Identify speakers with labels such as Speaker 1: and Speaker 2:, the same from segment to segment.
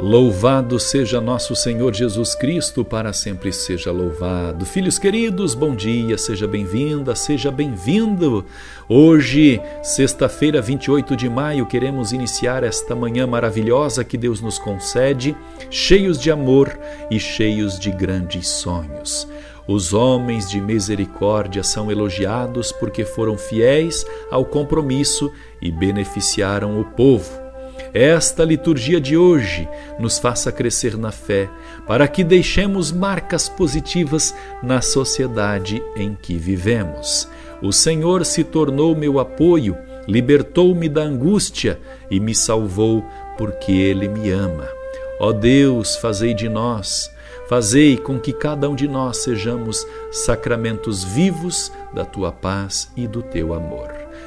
Speaker 1: Louvado seja nosso Senhor Jesus Cristo, para sempre seja louvado. Filhos queridos, bom dia, seja bem-vinda, seja bem-vindo. Hoje, sexta-feira, 28 de maio, queremos iniciar esta manhã maravilhosa que Deus nos concede, cheios de amor e cheios de grandes sonhos. Os homens de misericórdia são elogiados porque foram fiéis ao compromisso e beneficiaram o povo esta liturgia de hoje nos faça crescer na fé, para que deixemos marcas positivas na sociedade em que vivemos. O Senhor se tornou meu apoio, libertou-me da angústia e me salvou porque Ele me ama. Ó Deus, fazei de nós, fazei com que cada um de nós sejamos sacramentos vivos da tua paz e do teu amor.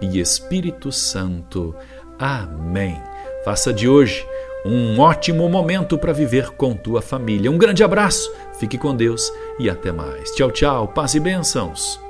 Speaker 1: e Espírito Santo. Amém. Faça de hoje um ótimo momento para viver com tua família. Um grande abraço, fique com Deus e até mais. Tchau, tchau, paz e bênçãos.